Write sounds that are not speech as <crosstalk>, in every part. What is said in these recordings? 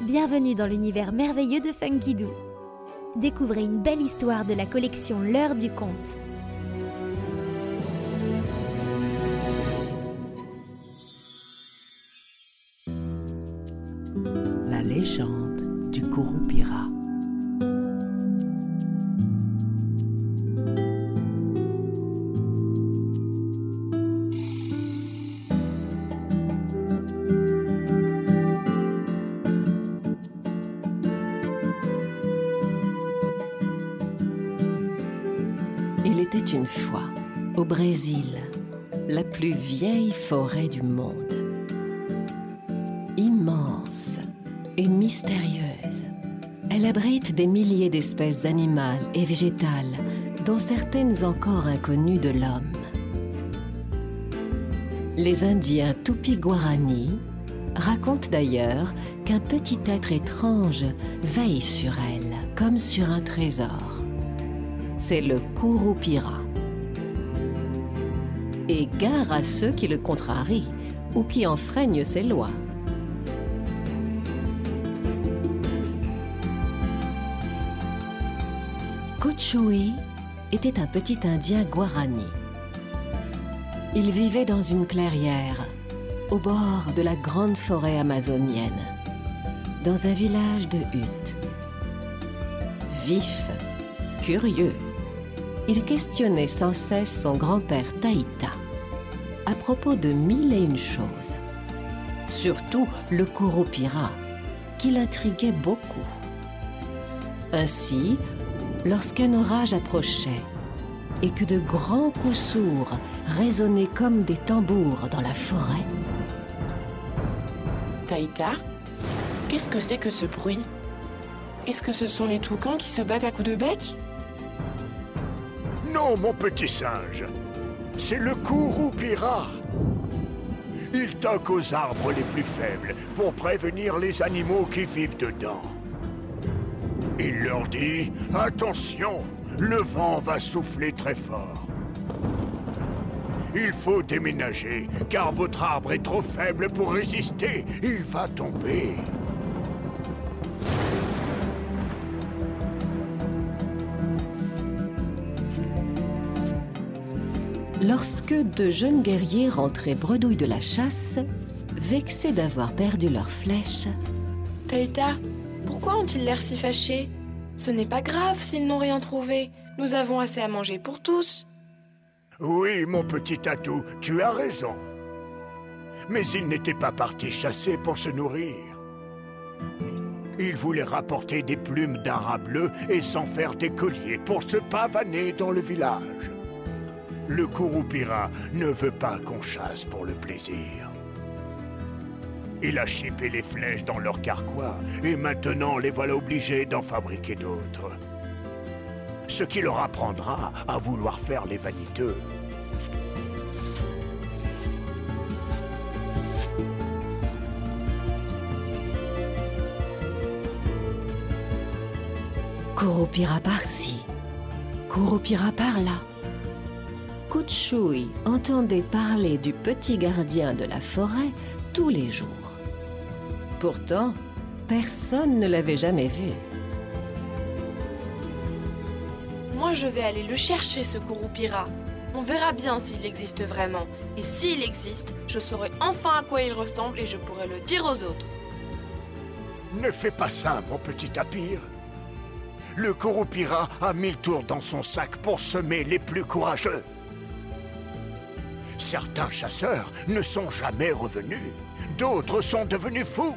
Bienvenue dans l'univers merveilleux de Funky Doo. Découvrez une belle histoire de la collection L'heure du conte. La légende du Kurupira. Brésil, la plus vieille forêt du monde. Immense et mystérieuse, elle abrite des milliers d'espèces animales et végétales, dont certaines encore inconnues de l'homme. Les Indiens Tupi-Guarani racontent d'ailleurs qu'un petit être étrange veille sur elle comme sur un trésor c'est le Kurupira. Et gare à ceux qui le contrarient ou qui enfreignent ses lois. Kuchui était un petit Indien Guarani. Il vivait dans une clairière, au bord de la grande forêt amazonienne, dans un village de huttes. Vif, curieux, il questionnait sans cesse son grand-père Taïta à propos de mille et une choses. Surtout le Kurupira, qui l'intriguait beaucoup. Ainsi, lorsqu'un orage approchait et que de grands coups sourds résonnaient comme des tambours dans la forêt, Taïta Qu'est-ce que c'est que ce bruit? Est-ce que ce sont les toucans qui se battent à coups de bec? Non, mon petit singe. C'est le Kurupira. Il toque aux arbres les plus faibles pour prévenir les animaux qui vivent dedans. Il leur dit Attention, le vent va souffler très fort. Il faut déménager, car votre arbre est trop faible pour résister. Il va tomber. Lorsque de jeunes guerriers rentraient bredouilles de la chasse, vexés d'avoir perdu leurs flèches, Taïta, pourquoi ont-ils l'air si fâchés? Ce n'est pas grave s'ils n'ont rien trouvé. Nous avons assez à manger pour tous. Oui, mon petit tatou, tu as raison. Mais ils n'étaient pas partis chasser pour se nourrir. Ils voulaient rapporter des plumes d'ara bleu et s'en faire des colliers pour se pavaner dans le village. Le Kurupira ne veut pas qu'on chasse pour le plaisir. Il a chippé les flèches dans leur carquois et maintenant les voilà obligés d'en fabriquer d'autres. Ce qui leur apprendra à vouloir faire les vaniteux. Kurupira par-ci, Kurupira par-là. Kuchui entendait parler du petit gardien de la forêt tous les jours. Pourtant, personne ne l'avait jamais vu. Moi, je vais aller le chercher, ce Kurupira. On verra bien s'il existe vraiment. Et s'il existe, je saurai enfin à quoi il ressemble et je pourrai le dire aux autres. Ne fais pas ça, mon petit tapir. Le Kurupira a mille tours dans son sac pour semer les plus courageux. Certains chasseurs ne sont jamais revenus. D'autres sont devenus fous.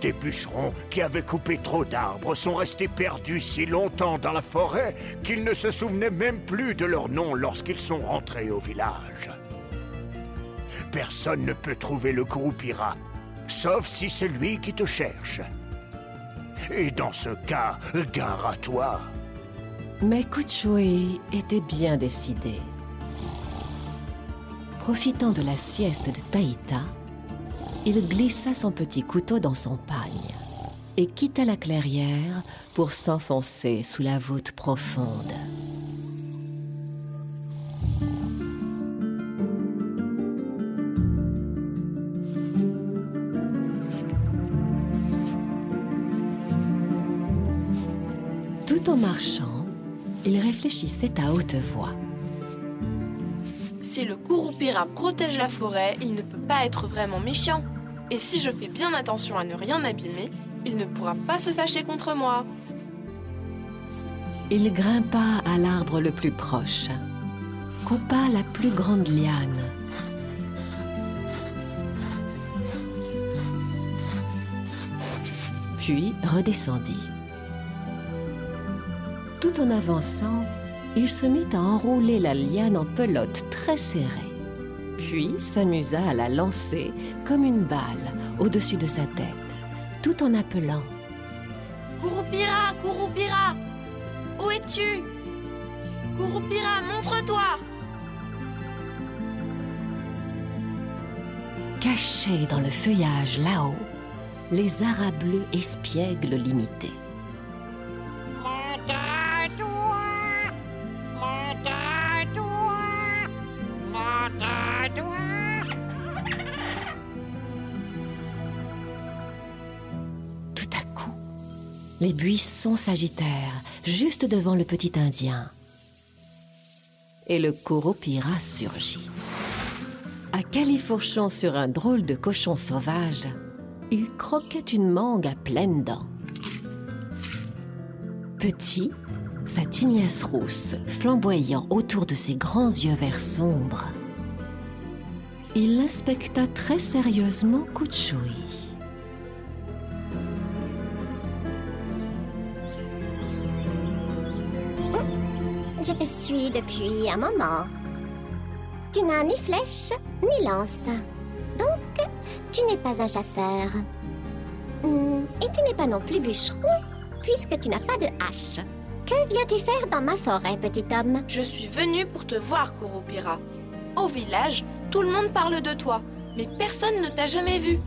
Des bûcherons qui avaient coupé trop d'arbres sont restés perdus si longtemps dans la forêt qu'ils ne se souvenaient même plus de leur nom lorsqu'ils sont rentrés au village. Personne ne peut trouver le Kurupira, sauf si c'est lui qui te cherche. Et dans ce cas, gare à toi. Mais Kuchui était bien décidé. Profitant de la sieste de Taïta, il glissa son petit couteau dans son pagne et quitta la clairière pour s'enfoncer sous la voûte profonde. Tout en marchant, il réfléchissait à haute voix. Si le Kurupira protège la forêt, il ne peut pas être vraiment méchant. Et si je fais bien attention à ne rien abîmer, il ne pourra pas se fâcher contre moi. Il grimpa à l'arbre le plus proche, coupa la plus grande liane. Puis redescendit. Tout en avançant, il se mit à enrouler la liane en pelote très serrée, puis s'amusa à la lancer comme une balle au-dessus de sa tête, tout en appelant. Kurupira, Kurupira Où es-tu? Kurupira, montre-toi. Cachés dans le feuillage là-haut, les aras bleus espiègles l'imitaient. Les buissons s'agitèrent juste devant le petit Indien. Et le Kurupira surgit. À califourchant sur un drôle de cochon sauvage, il croquait une mangue à pleines dents. Petit, sa tignasse rousse flamboyant autour de ses grands yeux verts sombres, il inspecta très sérieusement Kuchui. Je te suis depuis un moment. Tu n'as ni flèche ni lance. Donc, tu n'es pas un chasseur. Hmm, Et tu n'es pas non plus bûcheron, puisque tu n'as pas de hache. Que viens-tu faire dans ma forêt, petit homme? Je suis venue pour te voir, Kurupira. Au village, tout le monde parle de toi, mais personne ne t'a jamais vu.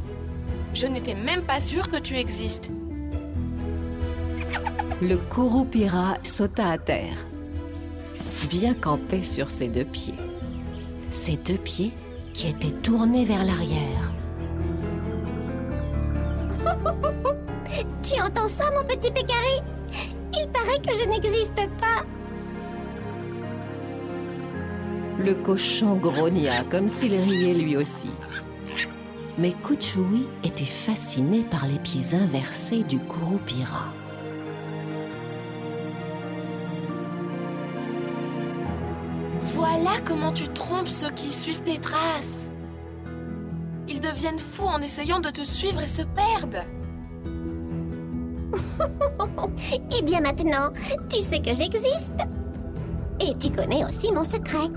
Je n'étais même pas sûre que tu existes. Le Kurupira sauta à terre, bien campé sur ses deux pieds. Ses deux pieds qui étaient tournés vers l'arrière. <laughs> Tu entends ça, mon petit pécari? Il paraît que je n'existe pas. Le cochon grogna comme s'il riait lui aussi. Mais Kuchui était fasciné par les pieds inversés du Kurupira. Voilà comment tu trompes ceux qui suivent tes traces. Ils deviennent fous en essayant de te suivre et se perdent. <laughs> Eh bien maintenant, tu sais que j'existe. Et tu connais aussi mon secret.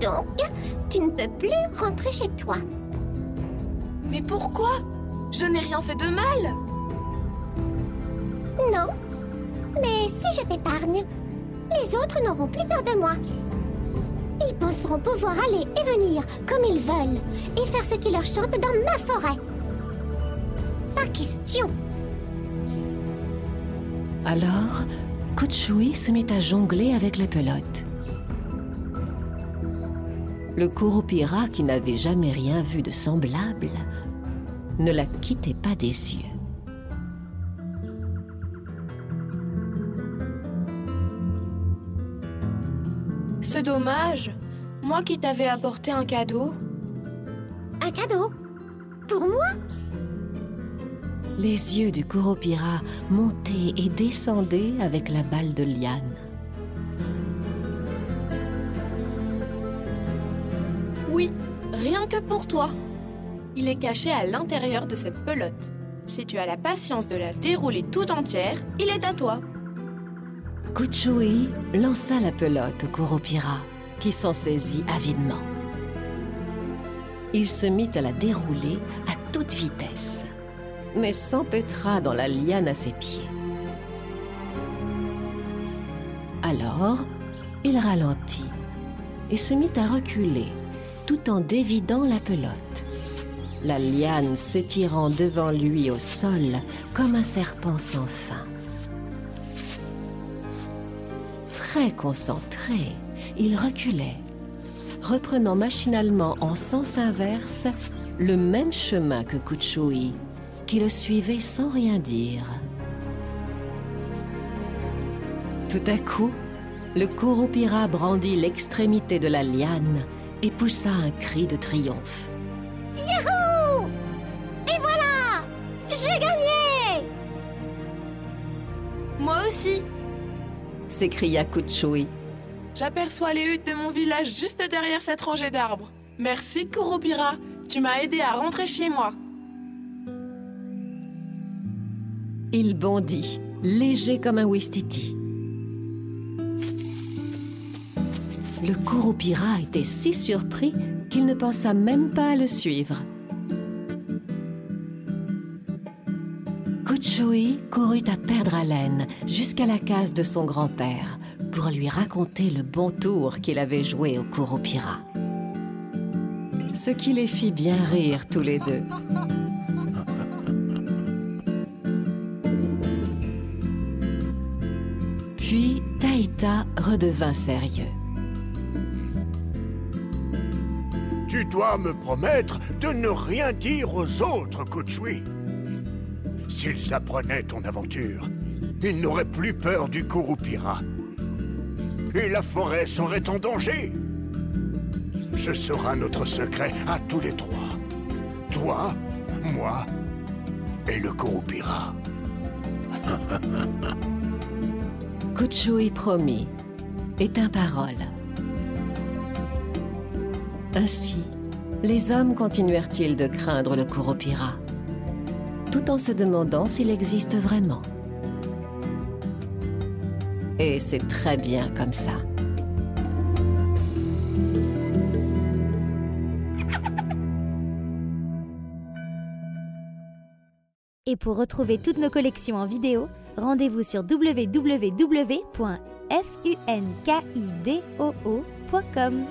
Donc, tu ne peux plus rentrer chez toi. Mais pourquoi? Je n'ai rien fait de mal. Non. Mais si je t'épargne, les autres n'auront plus peur de moi. Ils penseront pouvoir aller et venir comme ils veulent et faire ce qui leur chante dans ma forêt. Pas question. Alors, Kuchui se mit à jongler avec les pelotes. Le Kurupira, qui n'avait jamais rien vu de semblable, ne la quittait pas des yeux. C'est dommage. Moi qui t'avais apporté un cadeau. Un cadeau? Pour moi? Les yeux du Kurupira montaient et descendaient avec la balle de liane. Oui, rien que pour toi. Il est caché à l'intérieur de cette pelote. Si tu as la patience de la dérouler tout entière, il est à toi. Kuchui lança la pelote au Kurupira, qui s'en saisit avidement. Il se mit à la dérouler à toute vitesse, mais s'empêtra dans la liane à ses pieds. Alors, il ralentit et se mit à reculer, tout en dévidant la pelote. La liane s'étirant devant lui au sol comme un serpent sans fin. Très concentré, il reculait, reprenant machinalement en sens inverse le même chemin que Kuchui, qui le suivait sans rien dire. Tout à coup, le Kurupira brandit l'extrémité de la liane et poussa un cri de triomphe. Youhou Et voilà! J'ai gagné! Moi aussi s'écria Kuchui. J'aperçois les huttes de mon village juste derrière cette rangée d'arbres. Merci Kurupira, tu m'as aidé à rentrer chez moi. Il bondit, léger comme un Wistiti. Le Kurupira était si surpris qu'il ne pensa même pas à le suivre. Kuchui courut à perdre haleine jusqu'à la case de son grand-père pour lui raconter le bon tour qu'il avait joué au Kurupira. Ce qui les fit bien rire tous les deux. Puis Taïta redevint sérieux. Tu dois me promettre de ne rien dire aux autres, Kuchui. S'ils apprenaient ton aventure, ils n'auraient plus peur du Kurupira. Et la forêt serait en danger. Ce sera notre secret à tous les trois. Toi, moi et le Kurupira. <laughs> Kuchui promit et tint parole. Ainsi, les hommes continuèrent-ils de craindre le Kurupira, tout en se demandant s'il existe vraiment. Et c'est très bien comme ça. Et pour retrouver toutes nos collections en vidéo, rendez-vous sur www.funkidoo.com.